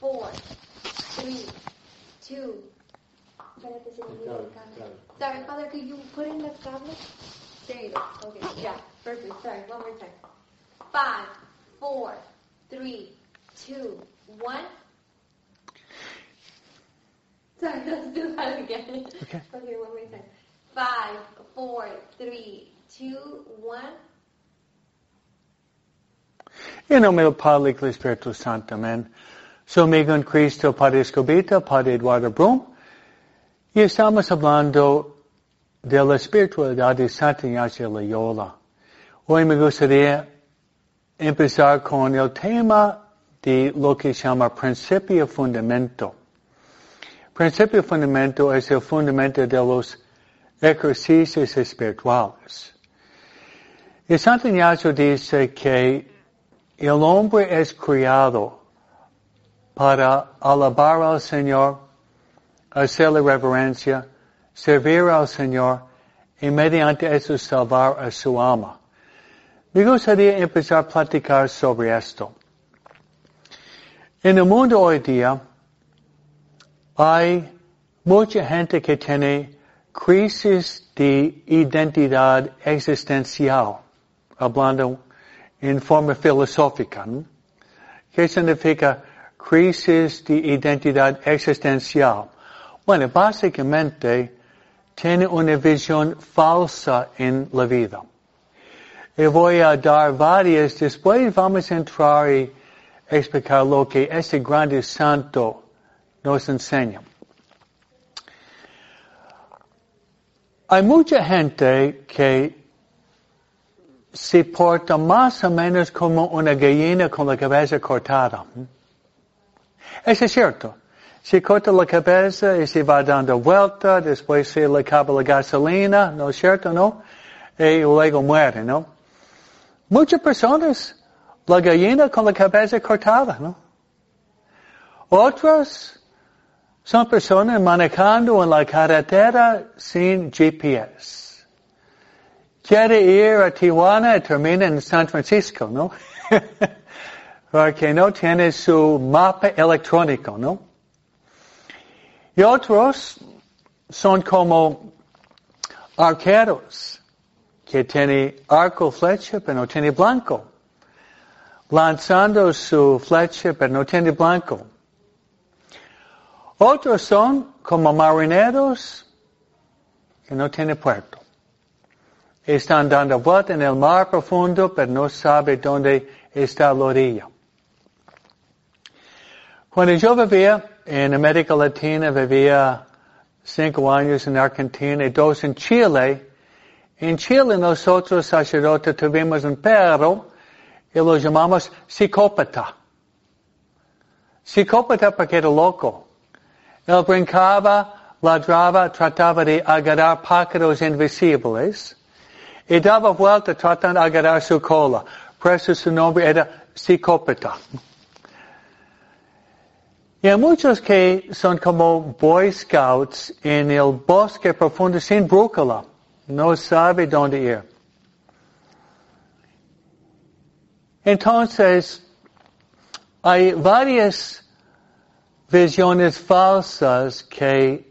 four, three, two. Espérate, se me olvidó el cable. Sorry, Father, could you put in the cable? There you go. Okay, yeah, perfect. Sorry, one more time. Five, four, three, two, one. Sorry, let's do that again. Okay. Okay, one more time. Five, four, three, two, one. En nombre del Padre del Espíritu Santo, amén. Soy amigo en Cristo, Padre Escobita, Padre Eduardo Brum, y estamos hablando de la espiritualidad de Santa Ignacia Loyola. Hoy me gustaría empezar con el tema de lo que se llama principio fundamento. Principio fundamento es el fundamento de los ejercicios espirituales. Y Santo Ignacio dice que el hombre es criado para alabar al Señor, hacerle reverencia, servir al Señor y mediante eso salvar a su alma. Me gustaría empezar a platicar sobre esto. En el mundo hoy día hay mucha gente que tiene crisis de identidad existencial, hablando en forma filosófica. ¿Qué significa crisis de identidad existencial? Bueno, básicamente tiene una visión falsa en la vida. Y voy a dar varias, después vamos a entrar y explicar lo que este grande santo nos enseña. Hay mucha gente que se porta más o menos como una gallina con la cabeza cortada. Eso es cierto. Se corta la cabeza y se va dando vuelta, después se le acaba la gasolina, ¿no es cierto, no? Y luego muere, ¿no? Muchas personas, la gallina con la cabeza cortada, ¿no? Otras son personas manejando en la carretera sin GPS quiere ir a Tijuana y termina en San Francisco, ¿no? Porque no tiene su mapa electrónico, ¿no? Y otros son como arqueros, que tiene arco flecha pero no tiene blanco, lanzando su flecha pero no tiene blanco. Otros son como marineros que no tienen puerto están dando vuelta en el mar profundo, pero no sabe dónde está la orilla. Cuando yo vivía en América Latina, vivía cinco años en Argentina y dos en Chile. En Chile nosotros sacerdotes tuvimos un perro y lo llamamos psicópata. Psicópata porque era loco. Él brincaba, ladraba, trataba de agarrar pájaros invisibles y daba vuelta tratando de agarrar su cola. Por eso su nombre era psicópata. Y hay muchos que son como Boy Scouts en el bosque profundo sin brújula. No sabe dónde ir. Entonces, hay varias visiones falsas que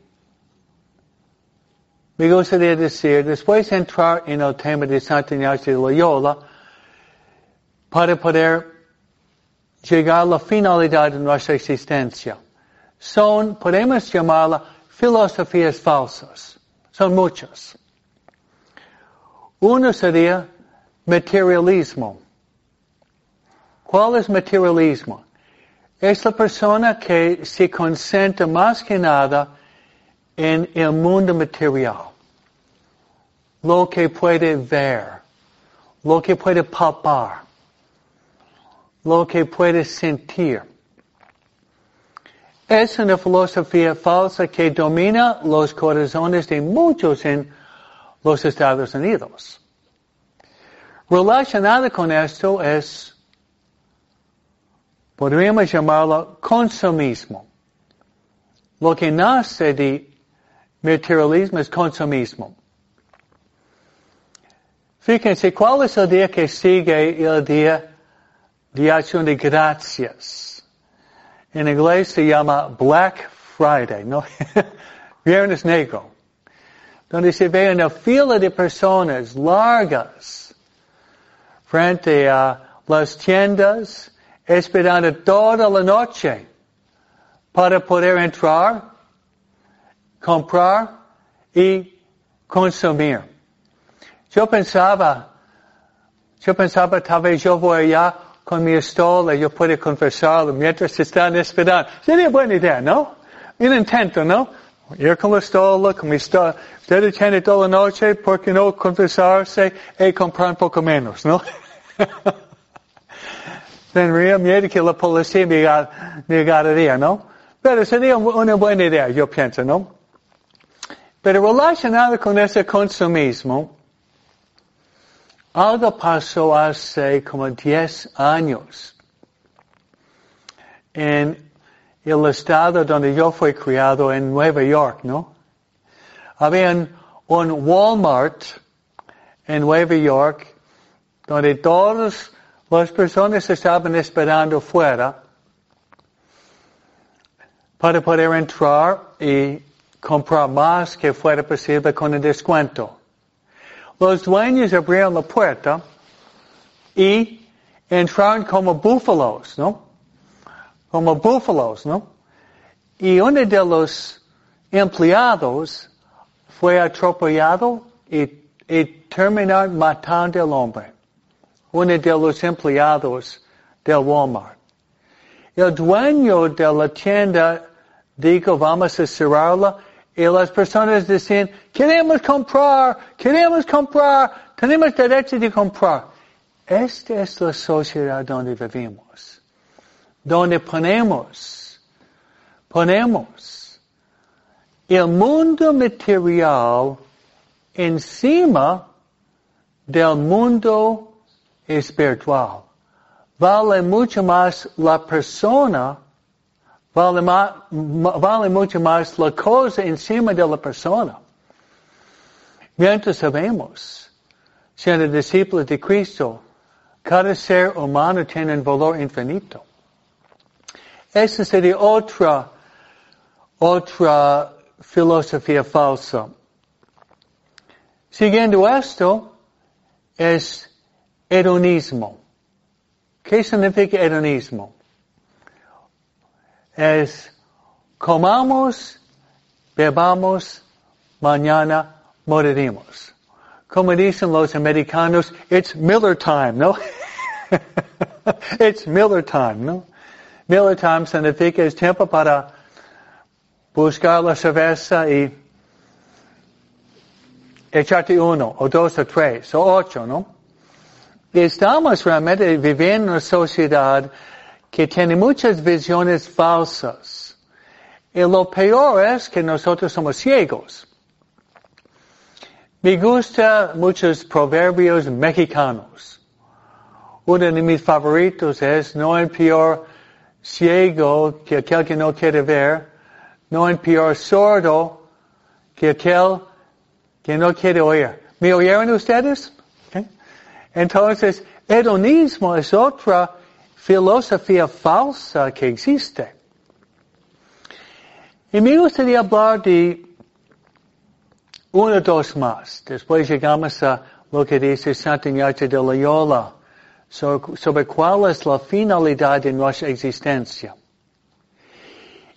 me gustaría decir, después de entrar en el tema de Santa Ignacio de Loyola, para poder llegar a la finalidad de nuestra existencia. Son, podemos llamarla, filosofías falsas. Son muchas. Uno sería materialismo. ¿Cuál es materialismo? Es la persona que se concentra más que nada en el mundo material. Lo que puede ver, lo que puede palpar, lo que puede sentir. Es una filosofía falsa que domina los corazones de muchos en los Estados Unidos. Relacionada con esto es, podríamos llamarlo consumismo. Lo que nace de materialismo es consumismo. Fíjense, ¿cuál es el día que sigue el día de de gracias? en inglés se llama Black Friday. Viernes Negro, donde se ve una fila de personas largas frente a las tiendas esperando toda la noche para poder entrar, comprar y consumir. Yo pensaba, yo pensaba tal vez yo voy allá con mi estola, yo puedo conversar mientras están esperando. Sería buena idea, ¿no? Un intento, ¿no? Ir con la estola, con mi estola. Usted tiene toda la noche, ¿por qué no conversarse y comprar un poco menos, ¿no? Tendría miedo que la policía me, agarraría, ¿no? Pero sería una buena idea, yo pienso, ¿no? Pero relacionado con ese consumismo, algo pasó hace como 10 años en el estado donde yo fui criado en Nueva York, ¿no? Había un Walmart en Nueva York donde todas las personas estaban esperando fuera para poder entrar y comprar más que fuera posible con el descuento. Los dueños abrieron la puerta y entraron como búfalos, ¿no? Como búfalos, ¿no? Y uno de los empleados fue atropellado y, y terminaron matando al hombre. Uno de los empleados del Walmart. El dueño de la tienda dijo, vamos a cerrarla y las personas decían, queremos comprar, queremos comprar, tenemos derecho de comprar. Esta es la sociedad donde vivimos, donde ponemos, ponemos el mundo material encima del mundo espiritual. Vale mucho más la persona Vale, vale mucho más la cosa encima de la persona. Mientras sabemos, siendo discípulos de Cristo, cada ser humano tiene un valor infinito. Esa sería otra, otra filosofía falsa. Siguiendo esto, es hedonismo. ¿Qué significa hedonismo? Es comamos, bebamos, mañana moriremos. Como dicen los americanos, it's Miller time, ¿no? it's Miller time, ¿no? Miller time significa es tiempo para buscar la cerveza y echarte uno, o dos, o tres, o ocho, ¿no? Estamos realmente viviendo en una sociedad que tiene muchas visiones falsas. Y lo peor es que nosotros somos ciegos. Me gusta muchos proverbios mexicanos. Uno de mis favoritos es, no hay peor ciego que aquel que no quiere ver, no hay peor sordo que aquel que no quiere oír. ¿Me oyeron ustedes? Entonces, hedonismo es otra filosofía falsa que existe. Y me gustaría hablar de uno o dos más. Después llegamos a lo que dice Santo Ignacio de Loyola sobre cuál es la finalidad de nuestra existencia.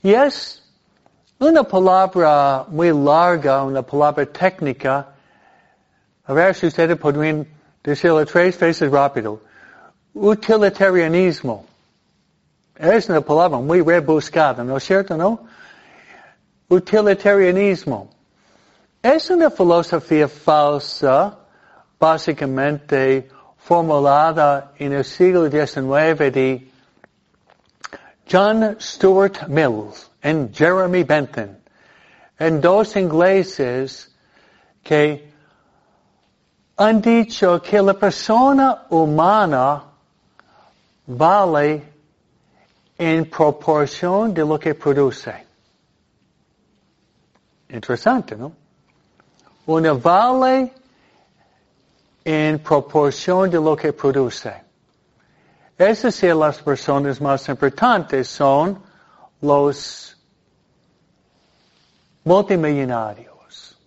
Y es una palabra muy larga, una palabra técnica. A ver si ustedes podrían decirlo tres veces rápido utilitarianismo. Es una palabra muy rebuscada, ¿no es cierto, no? Utilitarianismo. Es una filosofía falsa, básicamente formulada en el siglo XIX de John Stuart Mill y Jeremy Bentham, en dos ingleses que han dicho que la persona humana vale en proporción de lo que produce. Interesante, ¿no? Una vale en proporción de lo que produce. Es decir, las personas más importantes son los multimillonarios,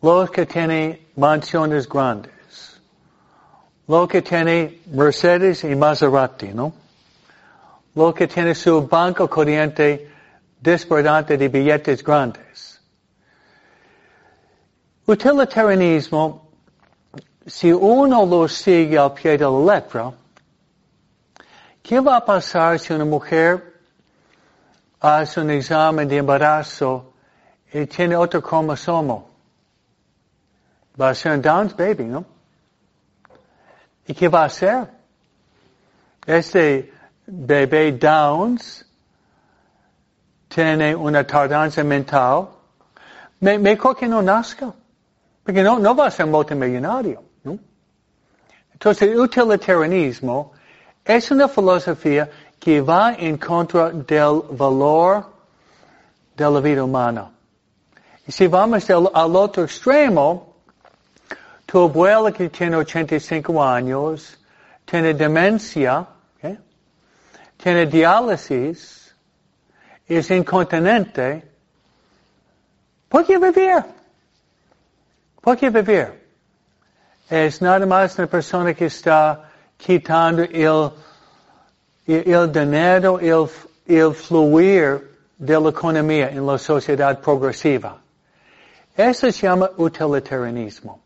los que tienen mansiones grandes, los que tienen Mercedes y Maserati, ¿no? Los que tienen su banco corriente desbordante de billetes grandes. Utilitarianismo, si uno lo sigue al pie de la letra, ¿qué va a pasar si una mujer hace un examen de embarazo y tiene otro cromosomo. Va a ser un Down's baby, ¿no? ¿Y qué va a hacer? Este bebé Downs tiene una tardanza mental. Mejor que no nazca. Porque no, no va a ser multimillonario. ¿no? Entonces, el utilitarianismo es una filosofía que va en contra del valor de la vida humana. Y si vamos al, otro extremo, tu abuela que tiene 85 años, tiene demencia, tiene diálisis, es incontinente, ¿por qué vivir? ¿Por qué vivir? Es nada más una persona que está quitando el el dinero, el, el fluir de la economía en la sociedad progresiva. Eso se llama utilitarianismo.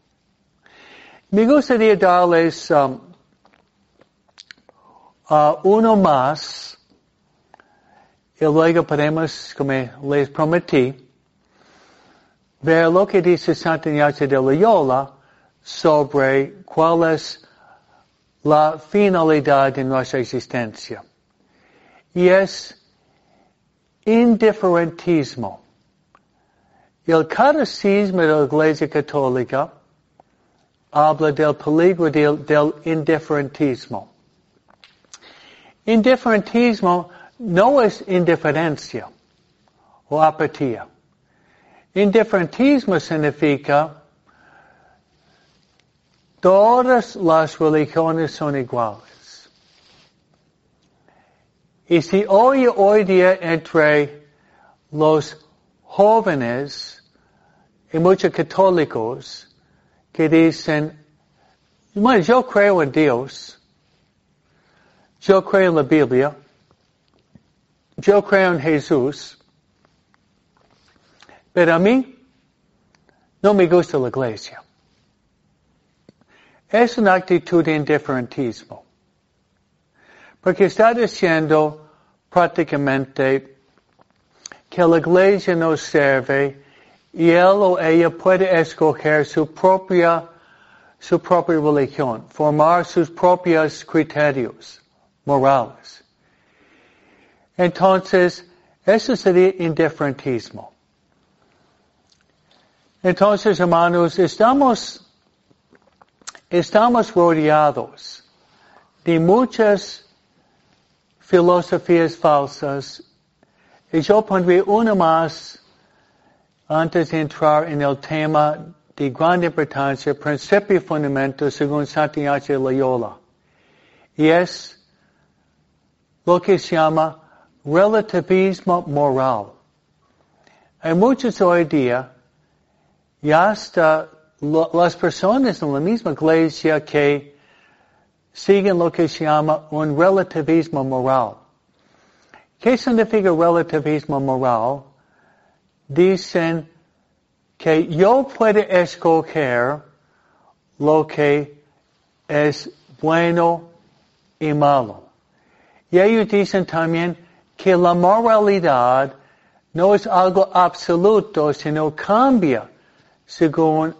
Me gustaría darles um, uh, uno más y luego podemos, como les prometí, ver lo que dice Santa Ignacio de Loyola sobre cuál es la finalidad de nuestra existencia. Y es indiferentismo. El catecismo de la Iglesia Católica habla del peligro del, del indiferentismo. Indiferentismo no es indiferencia o apatía. Indiferentismo significa Todas las religiones son iguales. Y si hoy, hoy día entre los jóvenes y muchos católicos que dicen, bueno, yo creo en Dios, yo creo en la Biblia, yo creo en Jesús, pero a mí no me gusta la iglesia. Es una actitud de indiferentismo. Porque está diciendo prácticamente que la iglesia no sirve y él o ella puede escoger su propia, su propia religión, formar sus propios criterios morales. Entonces, eso sería indiferentismo. Entonces, hermanos, estamos estamos rodeados de muchas filosofías falsas y yo pondré una más antes de entrar en el tema de gran importancia, principio y fundamento según Santiago de Loyola. Y es lo que se llama relativismo moral. Hay muchos hoy día, y hasta las personas en la misma iglesia que siguen lo que se llama un relativismo moral. ¿Qué significa relativismo moral? Dicen que yo puedo escoger lo que es bueno y malo. Y ellos dicen también que la moralidad no es algo absoluto, sino cambia según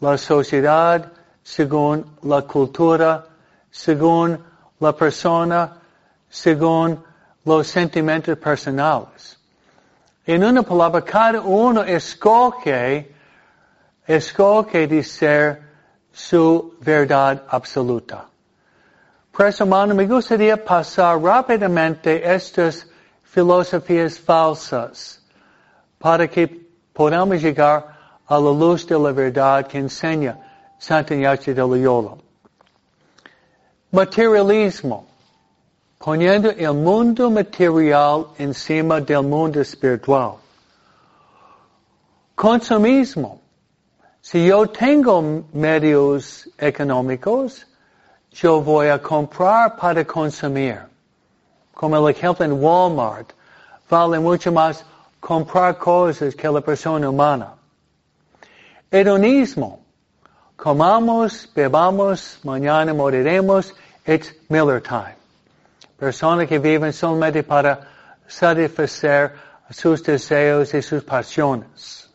la sociedad, según la cultura, según la persona, según los sentimientos personales. En una palabra, cada uno escoge, escoge de ser su verdad absoluta. Por eso, hermano, me gustaría pasar rápidamente estas filosofías falsas para que podamos llegar a la luz de la verdad que enseña Santa Ignacio de Loyola. Materialismo. Poniendo el mundo material encima del mundo espiritual. Consumismo. Si yo tengo medios económicos, yo voy a comprar para consumir. Como el ejemplo en Walmart, vale mucho más comprar cosas que la persona humana. Hedonismo. Comamos, bebamos, mañana moriremos, it's Miller time. Personas que viven solamente para satisfacer sus deseos y sus pasiones.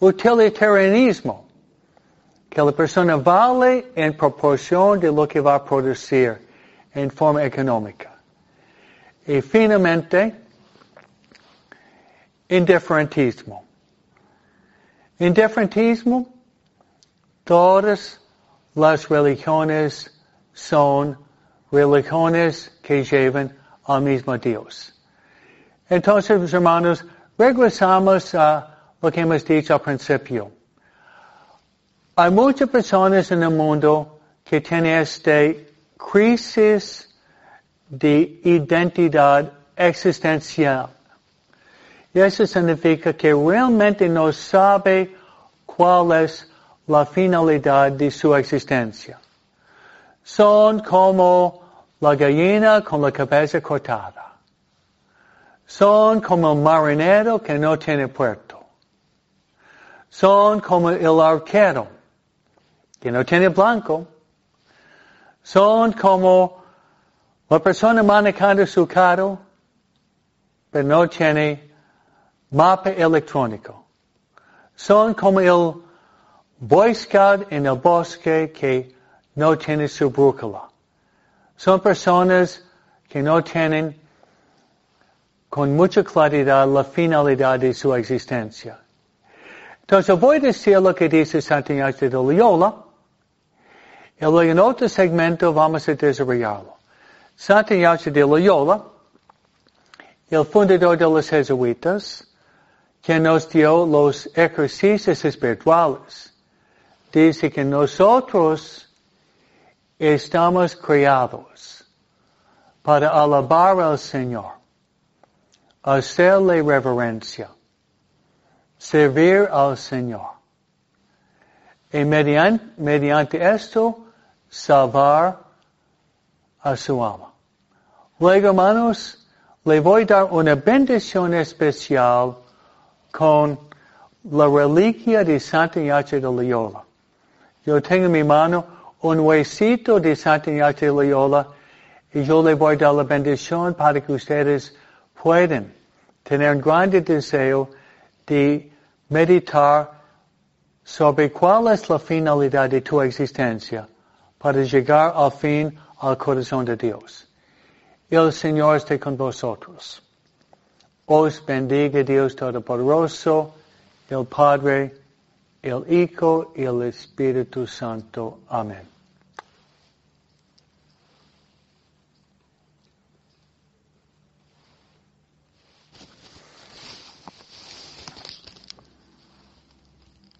Utilitarianismo. Que la persona vale en proporción de lo que va a producir en forma económica. Y finalmente, indiferentismo. Indiferentismo, todas las religiones son religiones que llevan al mismo Dios. Entonces, hermanos, regresamos a lo que hemos dicho al principio. Hay muchas personas en el mundo que tienen esta crisis de identidad existencial. Y eso significa que realmente no sabe cuál es la finalidad de su existencia. Son como la gallina con la cabeza cortada. Son como el marinero que no tiene puerto. Son como el arquero que no tiene blanco. Son como la persona manejando su carro, pero no tiene mapa electrónico. Son como el Boy Scout en el bosque que no tiene su brújula. Son personas que no tienen con mucha claridad la finalidad de su existencia. Entonces voy a decir lo que dice Santo Ignacio de Loyola y luego en otro segmento vamos a desarrollarlo. Santo Ignacio de Loyola, el fundador de los jesuitas, que nos dio los ejercicios espirituales. Dice que nosotros estamos creados para alabar al Señor, hacerle reverencia, servir al Señor. Y mediante, esto, salvar a su alma. Luego, hermanos, le voy a dar una bendición especial con la reliquia de Santa Ignacio de Loyola. Yo tengo en mi mano un huesito de de Loyola y yo le voy a dar la bendición para que ustedes puedan tener un grande deseo de meditar sobre cuál es la finalidad de tu existencia para llegar al fin al corazón de Dios. El Señor esté con vosotros. Os bendiga Dios Todopoderoso, el Padre, el Hijo y el Espíritu Santo. Amén.